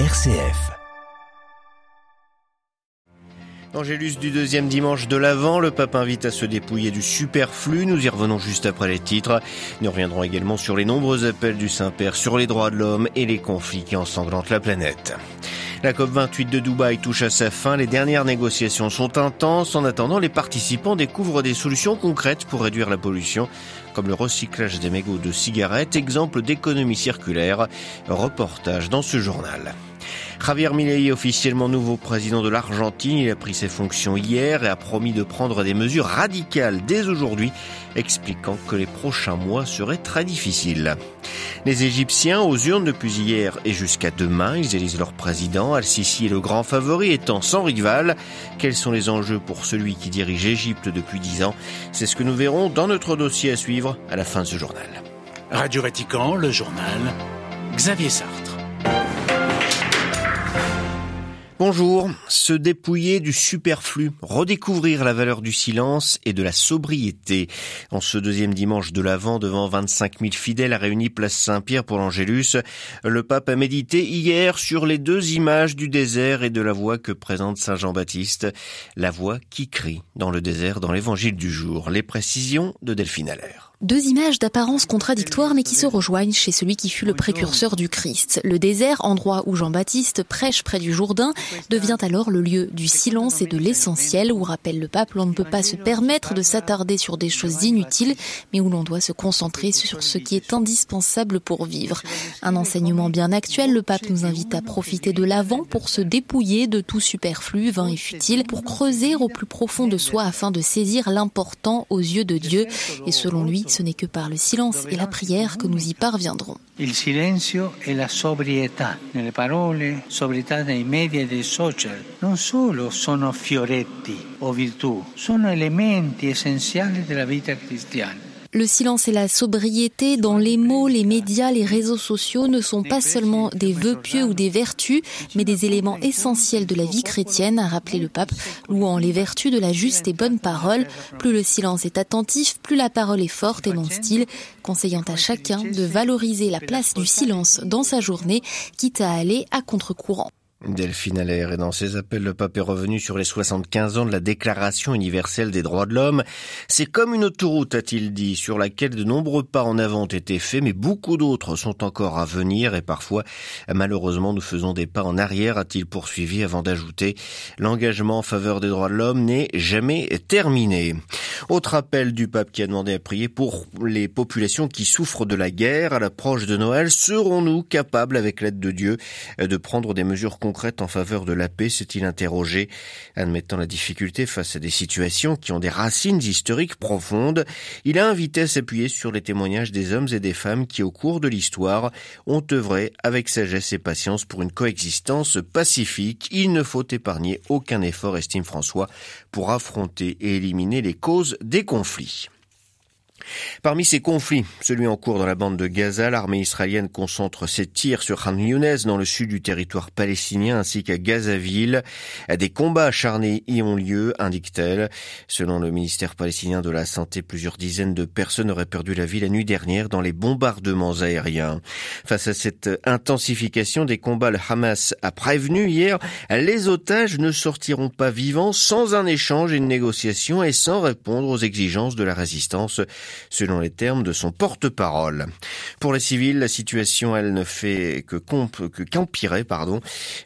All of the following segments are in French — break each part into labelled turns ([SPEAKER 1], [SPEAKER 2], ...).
[SPEAKER 1] RCF.
[SPEAKER 2] Angélus du deuxième dimanche de l'Avent, le pape invite à se dépouiller du superflu. Nous y revenons juste après les titres. Nous reviendrons également sur les nombreux appels du Saint-Père sur les droits de l'homme et les conflits qui ensanglantent la planète. La COP28 de Dubaï touche à sa fin. Les dernières négociations sont intenses. En attendant, les participants découvrent des solutions concrètes pour réduire la pollution, comme le recyclage des mégots de cigarettes, exemple d'économie circulaire. Reportage dans ce journal. Javier Milei officiellement nouveau président de l'Argentine. Il a pris ses fonctions hier et a promis de prendre des mesures radicales dès aujourd'hui, expliquant que les prochains mois seraient très difficiles. Les Égyptiens aux urnes depuis hier et jusqu'à demain, ils élisent leur président. Al-Sisi est le grand favori, étant sans rival. Quels sont les enjeux pour celui qui dirige Égypte depuis dix ans? C'est ce que nous verrons dans notre dossier à suivre à la fin de ce journal.
[SPEAKER 3] Radio Vatican, le journal Xavier Sartre.
[SPEAKER 2] Bonjour, se dépouiller du superflu, redécouvrir la valeur du silence et de la sobriété. En ce deuxième dimanche de l'Avent, devant 25 000 fidèles réunis place Saint-Pierre pour l'Angélus, le pape a médité hier sur les deux images du désert et de la voix que présente Saint Jean-Baptiste, la voix qui crie dans le désert dans l'évangile du jour. Les précisions de Delphine Allaire.
[SPEAKER 4] Deux images d'apparence contradictoire mais qui se rejoignent chez celui qui fut le précurseur du Christ. Le désert, endroit où Jean-Baptiste prêche près du Jourdain, devient alors le lieu du silence et de l'essentiel où, rappelle le pape, l'on ne peut pas se permettre de s'attarder sur des choses inutiles, mais où l'on doit se concentrer sur ce qui est indispensable pour vivre. Un enseignement bien actuel, le pape nous invite à profiter de l'avant pour se dépouiller de tout superflu, vain et futile, pour creuser au plus profond de soi afin de saisir l'important aux yeux de Dieu. Et selon lui, ce n'est que par le silence et la prière que nous y parviendrons.
[SPEAKER 5] Il silenzio e la sobrietà nelle parole, sobrietà nei media e dei social, non solo sono fioretti o virtù, sono elementi essenziali della vita cristiana.
[SPEAKER 4] Le silence et la sobriété dans les mots, les médias, les réseaux sociaux ne sont pas seulement des vœux pieux ou des vertus, mais des éléments essentiels de la vie chrétienne, a rappelé le pape, louant les vertus de la juste et bonne parole. Plus le silence est attentif, plus la parole est forte et non style, conseillant à chacun de valoriser la place du silence dans sa journée, quitte à aller à contre-courant.
[SPEAKER 2] Delphine Allaire et dans ses appels, le pape est revenu sur les 75 ans de la Déclaration universelle des droits de l'homme. C'est comme une autoroute, a-t-il dit, sur laquelle de nombreux pas en avant ont été faits, mais beaucoup d'autres sont encore à venir et parfois, malheureusement, nous faisons des pas en arrière, a-t-il poursuivi avant d'ajouter l'engagement en faveur des droits de l'homme n'est jamais terminé. Autre appel du pape qui a demandé à prier pour les populations qui souffrent de la guerre à l'approche de Noël. Serons-nous capables, avec l'aide de Dieu, de prendre des mesures concrète en faveur de la paix, s'est-il interrogé, admettant la difficulté face à des situations qui ont des racines historiques profondes. Il a invité à s'appuyer sur les témoignages des hommes et des femmes qui, au cours de l'histoire, ont œuvré avec sagesse et patience pour une coexistence pacifique. Il ne faut épargner aucun effort, estime François, pour affronter et éliminer les causes des conflits. Parmi ces conflits, celui en cours dans la bande de Gaza, l'armée israélienne concentre ses tirs sur Khan Younes dans le sud du territoire palestinien ainsi qu'à Gazaville. Des combats acharnés y ont lieu, indique-t-elle. Selon le ministère palestinien de la Santé, plusieurs dizaines de personnes auraient perdu la vie la nuit dernière dans les bombardements aériens. Face à cette intensification des combats, le Hamas a prévenu hier, les otages ne sortiront pas vivants sans un échange et une négociation et sans répondre aux exigences de la résistance selon les termes de son porte-parole. Pour les civils, la situation, elle, ne fait que qu'empirer, pardon.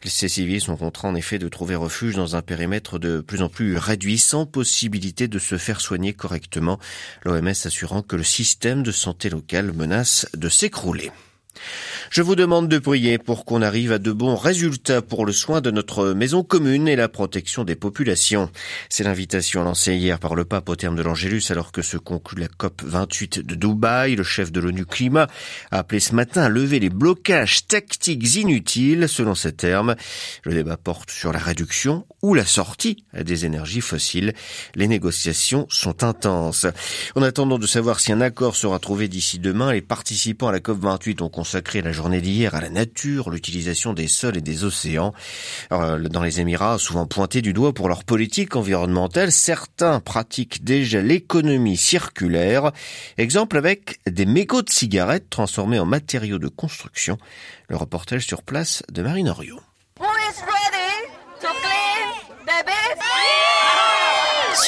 [SPEAKER 2] Ces civils sont contraints, en effet, de trouver refuge dans un périmètre de plus en plus réduit, sans possibilité de se faire soigner correctement. L'OMS assurant que le système de santé local menace de s'écrouler. Je vous demande de prier pour qu'on arrive à de bons résultats pour le soin de notre maison commune et la protection des populations. C'est l'invitation lancée hier par le pape au terme de l'Angélus alors que se conclut la COP 28 de Dubaï. Le chef de l'ONU Climat a appelé ce matin à lever les blocages tactiques inutiles selon ses termes. Le débat porte sur la réduction ou la sortie des énergies fossiles. Les négociations sont intenses. En attendant de savoir si un accord sera trouvé d'ici demain, les participants à la COP 28 ont consacrée la journée d'hier à la nature, l'utilisation des sols et des océans. dans les Émirats, souvent pointés du doigt pour leur politique environnementale, certains pratiquent déjà l'économie circulaire. Exemple avec des mégots de cigarettes transformés en matériaux de construction. Le reportage sur place de Marine Oriot.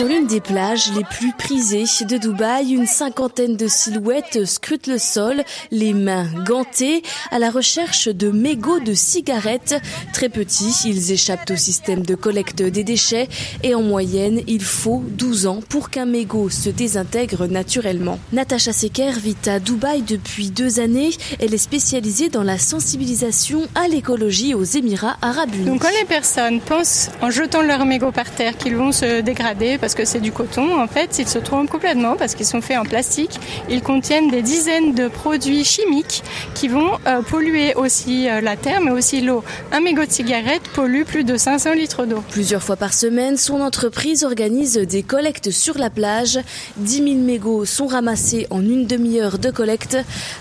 [SPEAKER 1] Sur l'une des plages les plus prisées de Dubaï, une cinquantaine de silhouettes scrutent le sol, les mains gantées, à la recherche de mégots de cigarettes. Très petits, ils échappent au système de collecte des déchets et en moyenne, il faut 12 ans pour qu'un mégot se désintègre naturellement. Natacha Seker vit à Dubaï depuis deux années. Elle est spécialisée dans la sensibilisation à l'écologie aux Émirats arabes unis.
[SPEAKER 6] Donc quand les personnes pensent en jetant leurs mégots par terre qu'ils vont se dégrader que c'est du coton. En fait, ils se trompent complètement parce qu'ils sont faits en plastique. Ils contiennent des dizaines de produits chimiques qui vont euh, polluer aussi euh, la terre, mais aussi l'eau. Un mégot de cigarette pollue plus de 500 litres d'eau.
[SPEAKER 1] Plusieurs fois par semaine, son entreprise organise des collectes sur la plage. 10 000 mégots sont ramassés en une demi-heure de collecte.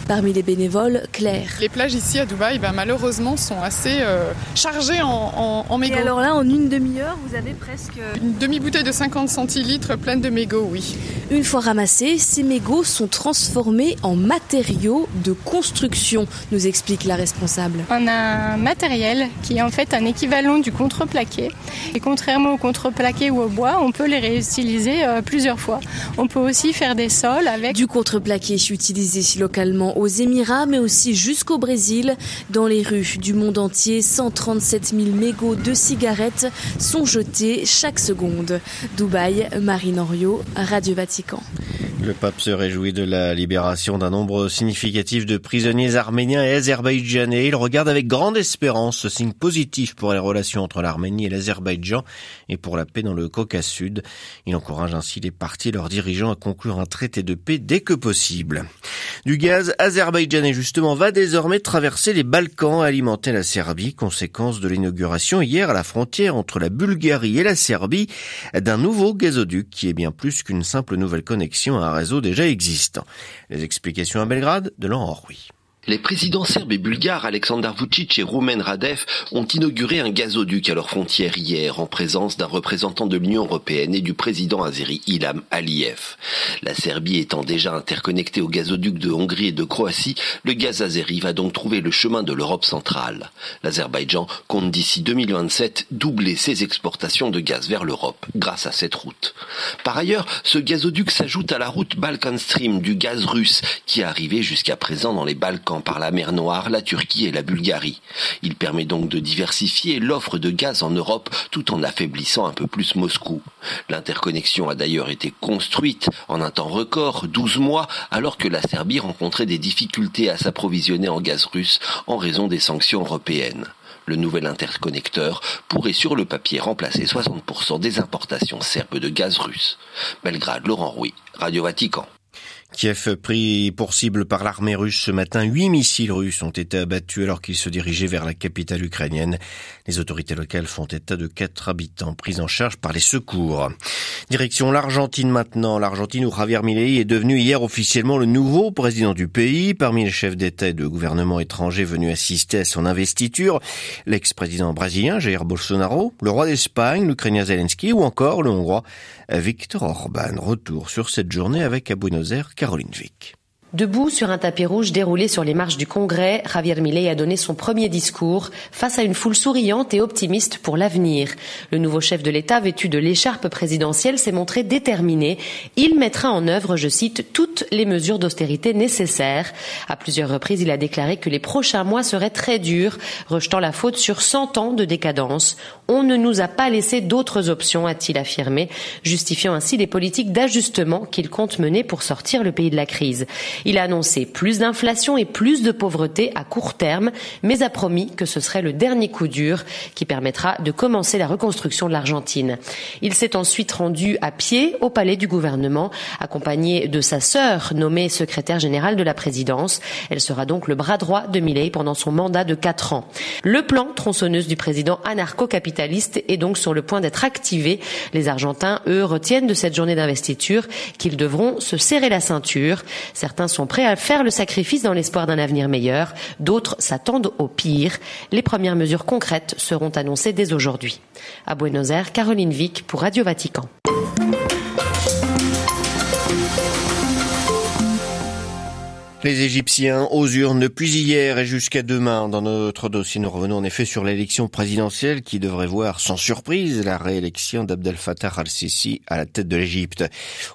[SPEAKER 1] Parmi les bénévoles, Claire.
[SPEAKER 7] Les plages ici à Dubaï, ben, malheureusement, sont assez euh, chargées en, en, mégots.
[SPEAKER 1] Et alors là, en une demi-heure, vous avez presque...
[SPEAKER 7] Une demi-bouteille de 50 centilitres pleine de mégots, oui.
[SPEAKER 1] Une fois ramassés, ces mégots sont transformés en matériaux de construction, nous explique la responsable.
[SPEAKER 6] On a un matériel qui est en fait un équivalent du contreplaqué. Et contrairement au contreplaqué ou au bois, on peut les réutiliser euh, plusieurs fois. On peut aussi faire des sols avec...
[SPEAKER 1] Du contreplaqué utilisé localement aux Émirats, mais aussi jusqu'au Brésil. Dans les rues du monde entier, 137 000 mégots de cigarettes sont jetés chaque seconde. Dubaï, Marine Henriot, Radio Vatican.
[SPEAKER 2] Le pape se réjouit de la libération d'un nombre significatif de prisonniers arméniens et azerbaïdjanais. Il regarde avec grande espérance ce signe positif pour les relations entre l'Arménie et l'Azerbaïdjan et pour la paix dans le Caucase Sud. Il encourage ainsi les partis et leurs dirigeants à conclure un traité de paix dès que possible. Du gaz azerbaïdjanais justement va désormais traverser les Balkans, alimenter la Serbie, conséquence de l'inauguration hier à la frontière entre la Bulgarie et la Serbie d'un nouveau gazoduc qui est bien plus qu'une simple nouvelle connexion à un réseau déjà existant. Les explications à Belgrade de Laurent Rouy.
[SPEAKER 8] Les présidents serbes et bulgares Aleksandar Vucic et Rumen Radev ont inauguré un gazoduc à leur frontière hier en présence d'un représentant de l'Union européenne et du président azéri Ilham Aliyev. La Serbie étant déjà interconnectée au gazoduc de Hongrie et de Croatie, le gaz azéri va donc trouver le chemin de l'Europe centrale. L'Azerbaïdjan compte d'ici 2027 doubler ses exportations de gaz vers l'Europe grâce à cette route. Par ailleurs, ce gazoduc s'ajoute à la route Balkan Stream du gaz russe qui est arrivé jusqu'à présent dans les Balkans par la mer Noire, la Turquie et la Bulgarie. Il permet donc de diversifier l'offre de gaz en Europe tout en affaiblissant un peu plus Moscou. L'interconnexion a d'ailleurs été construite en un temps record, 12 mois, alors que la Serbie rencontrait des difficultés à s'approvisionner en gaz russe en raison des sanctions européennes. Le nouvel interconnecteur pourrait sur le papier remplacer 60% des importations serbes de gaz russe. Belgrade, Laurent Rouy, Radio Vatican.
[SPEAKER 2] Kiev pris pour cible par l'armée russe ce matin. Huit missiles russes ont été abattus alors qu'ils se dirigeaient vers la capitale ukrainienne. Les autorités locales font état de quatre habitants pris en charge par les secours. Direction l'Argentine maintenant. L'Argentine où Javier Milei est devenu hier officiellement le nouveau président du pays. Parmi les chefs d'État et de gouvernement étrangers venus assister à son investiture, l'ex-président brésilien Jair Bolsonaro, le roi d'Espagne, l'Ukrainien Zelensky ou encore le Hongrois Viktor Orban. Retour sur cette journée avec à Buenos Aires Caroline Vic.
[SPEAKER 9] Debout sur un tapis rouge déroulé sur les marches du Congrès, Javier Milei a donné son premier discours face à une foule souriante et optimiste pour l'avenir. Le nouveau chef de l'État, vêtu de l'écharpe présidentielle, s'est montré déterminé. Il mettra en œuvre, je cite, toutes les mesures d'austérité nécessaires. À plusieurs reprises, il a déclaré que les prochains mois seraient très durs, rejetant la faute sur 100 ans de décadence. On ne nous a pas laissé d'autres options, a-t-il affirmé, justifiant ainsi les politiques d'ajustement qu'il compte mener pour sortir le pays de la crise. Il a annoncé plus d'inflation et plus de pauvreté à court terme, mais a promis que ce serait le dernier coup dur qui permettra de commencer la reconstruction de l'Argentine. Il s'est ensuite rendu à pied au palais du gouvernement, accompagné de sa sœur, nommée secrétaire générale de la présidence. Elle sera donc le bras droit de Milei pendant son mandat de quatre ans. Le plan tronçonneuse du président anarcho-capitaliste est donc sur le point d'être activé. Les Argentins, eux, retiennent de cette journée d'investiture qu'ils devront se serrer la ceinture. Certains sont prêts à faire le sacrifice dans l'espoir d'un avenir meilleur. D'autres s'attendent au pire. Les premières mesures concrètes seront annoncées dès aujourd'hui. À Buenos Aires, Caroline Vic pour Radio Vatican.
[SPEAKER 2] Les Égyptiens aux urnes depuis hier et jusqu'à demain. Dans notre dossier, nous revenons en effet sur l'élection présidentielle qui devrait voir sans surprise la réélection d'Abdel Fattah al-Sisi à la tête de l'Égypte.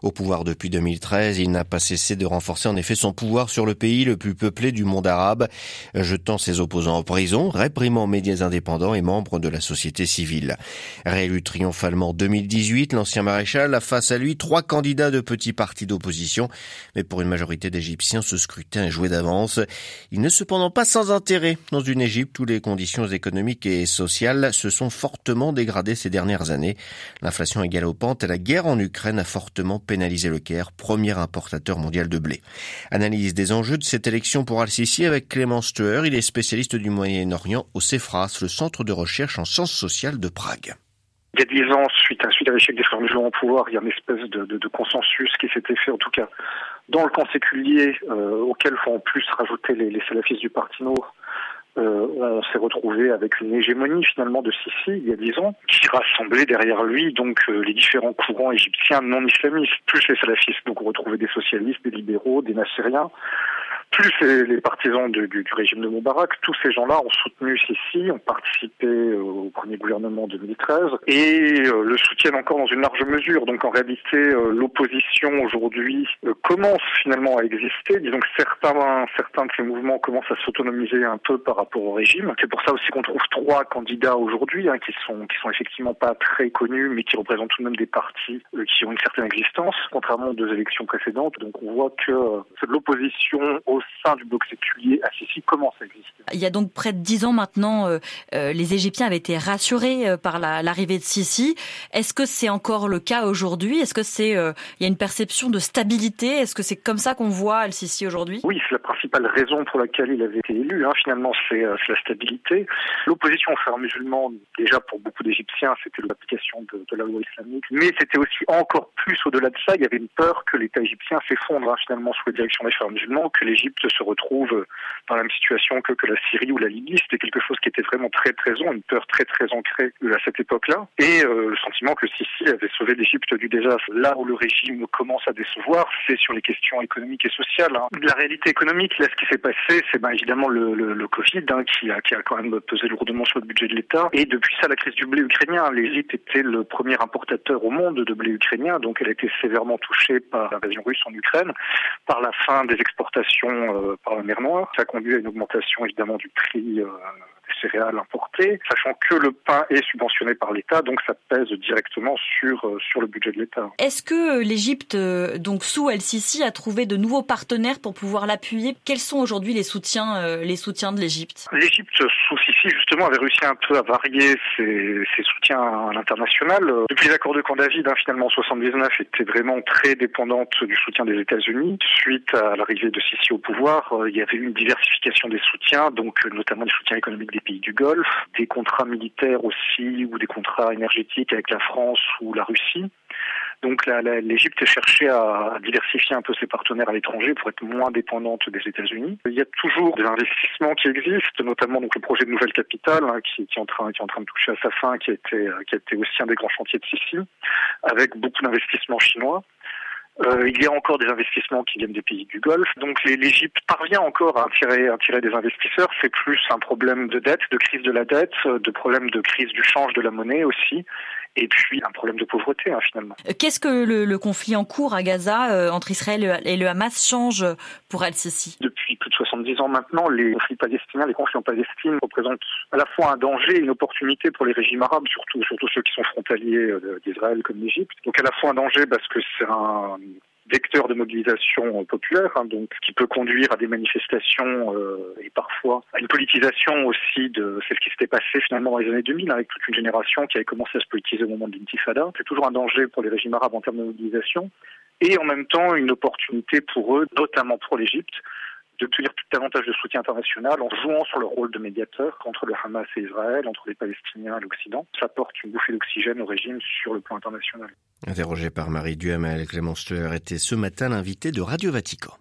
[SPEAKER 2] Au pouvoir depuis 2013, il n'a pas cessé de renforcer en effet son pouvoir sur le pays le plus peuplé du monde arabe, jetant ses opposants en prison, réprimant médias indépendants et membres de la société civile. Réélu triomphalement en 2018, l'ancien maréchal a face à lui trois candidats de petits partis d'opposition, mais pour une majorité d'Égyptiens, ce scrutin joué d'avance. Il n'est cependant pas sans intérêt dans une Égypte où les conditions économiques et sociales se sont fortement dégradées ces dernières années. L'inflation est galopante et la guerre en Ukraine a fortement pénalisé le Caire, premier importateur mondial de blé. Analyse des enjeux de cette élection pour Al-Sisi avec Clément Steuer. Il est spécialiste du Moyen-Orient au CEFRAS, le centre de recherche en sciences sociales de Prague.
[SPEAKER 10] Il y a dix ans, suite à, suite à l'échec des frères musulmans au pouvoir, il y a une espèce de, de consensus qui s'était fait, en tout cas, dans le camp séculier, euh, auquel faut en plus rajouter les, les salafistes du Parti Nour. Euh, on s'est retrouvé avec une hégémonie finalement de Sisi il y a dix ans, qui rassemblait derrière lui donc euh, les différents courants égyptiens non islamistes, plus les salafistes. Donc on retrouvait des socialistes, des libéraux, des nassériens, plus les partisans du, du, du, régime de Moubarak, tous ces gens-là ont soutenu Sisi, ont participé au premier gouvernement 2013 et euh, le soutiennent encore dans une large mesure. Donc en réalité, euh, l'opposition aujourd'hui euh, commence finalement à exister. Disons que certains, certains de ces mouvements commencent à s'autonomiser un peu par rapport au régime. C'est pour ça aussi qu'on trouve trois candidats aujourd'hui hein, qui sont qui sont effectivement pas très connus, mais qui représentent tout de même des partis qui ont une certaine existence, contrairement aux deux élections précédentes. Donc on voit que l'opposition au sein du bloc séculier à commence à exister.
[SPEAKER 11] Il y a donc près de dix ans maintenant, euh, euh, les Égyptiens avaient été rassurés euh, par l'arrivée la, de Sisi. Est-ce que c'est encore le cas aujourd'hui? Est-ce que c'est euh, il y a une perception de stabilité? Est-ce que c'est comme ça qu'on voit Al-Sisi aujourd'hui?
[SPEAKER 10] Oui, c'est la principale raison pour laquelle il avait été élu. Hein. Finalement, c'est la stabilité. L'opposition aux frères musulmans, déjà pour beaucoup d'Égyptiens, c'était l'application de, de, la loi islamique, mais c'était aussi encore plus au-delà de ça. Il y avait une peur que l'État égyptien s'effondre hein, finalement sous la direction des frères musulmans, que l'Égypte se retrouve dans la même situation que, la Syrie ou la Libye. C'était quelque chose qui était vraiment très présent, une peur très très ancrée à cette époque-là, et euh, le sentiment que Sisi avait sauvé l'Égypte du désastre. Là où le régime commence à décevoir, c'est sur les questions économiques et sociales. Hein. La réalité économique, là, ce qui s'est passé, c'est ben, évidemment le, Covid hein, qui, a, quand même pesé lourdement sur le budget de l'État, et depuis ça, la crise du blé ukrainien. L'Égypte était le premier importateur au monde de blé ukrainien, donc elle a été sévèrement touchée par l'invasion russe en Ukraine, par la fin des exportations par la mer Noire. Ça conduit à une augmentation évidemment du prix euh, des céréales importées, sachant que le pain est subventionné par l'État, donc ça pèse directement sur euh, sur le budget de l'État.
[SPEAKER 11] Est-ce que l'Égypte, euh, donc sous El-Sisi, a trouvé de nouveaux partenaires pour pouvoir l'appuyer? Quels sont aujourd'hui les soutiens euh, les soutiens de l'Égypte?
[SPEAKER 10] L'Égypte sous Sisi justement avait réussi un peu à varier ses, ses soutiens à l'international. Depuis l'accord de Camp David, hein, finalement en 79, était vraiment très dépendante du soutien des États-Unis. Suite à l'arrivée de Sisi au pouvoir, il y avait eu une diversification des soutiens, donc notamment des soutiens économiques des pays du Golfe, des contrats militaires aussi ou des contrats énergétiques avec la France ou la Russie. Donc l'Égypte cherchait à diversifier un peu ses partenaires à l'étranger pour être moins dépendante des États-Unis. Il y a toujours des investissements qui existent, notamment donc le projet de nouvelle capitale hein, qui, est en train, qui est en train de toucher à sa fin, qui a été, qui été aussi un des grands chantiers de Sisi, avec beaucoup d'investissements chinois. Euh, il y a encore des investissements qui viennent des pays du Golfe. Donc l'Égypte parvient encore à attirer, à attirer des investisseurs. C'est plus un problème de dette, de crise de la dette, de problème de crise du change de la monnaie aussi et puis un problème de pauvreté hein, finalement.
[SPEAKER 11] Qu'est-ce que le, le, conflit en cours à Gaza euh, entre Israël et le Hamas change pour Al-Sisi?
[SPEAKER 10] Depuis plus de 70 ans maintenant, les conflits palestiniens, les conflits en Palestine représentent à la fois un danger et une opportunité pour les régimes arabes, surtout, surtout ceux qui sont frontaliers d'Israël comme l'Égypte. Donc à la fois un danger parce que c'est un vecteur de mobilisation populaire, hein, donc qui peut conduire à des manifestations euh, et une politisation aussi de celle qui s'était passée finalement dans les années 2000 avec toute une génération qui avait commencé à se politiser au moment de l'intifada. C'est toujours un danger pour les régimes arabes en termes de mobilisation et en même temps une opportunité pour eux, notamment pour l'Égypte, d'obtenir davantage de soutien international en jouant sur le rôle de médiateur entre le Hamas et Israël, entre les Palestiniens et l'Occident. Ça apporte une bouffée d'oxygène au régime sur le plan international.
[SPEAKER 2] Interrogé par Marie Duhamel, Clément Steuer était ce matin l'invité de Radio Vatican.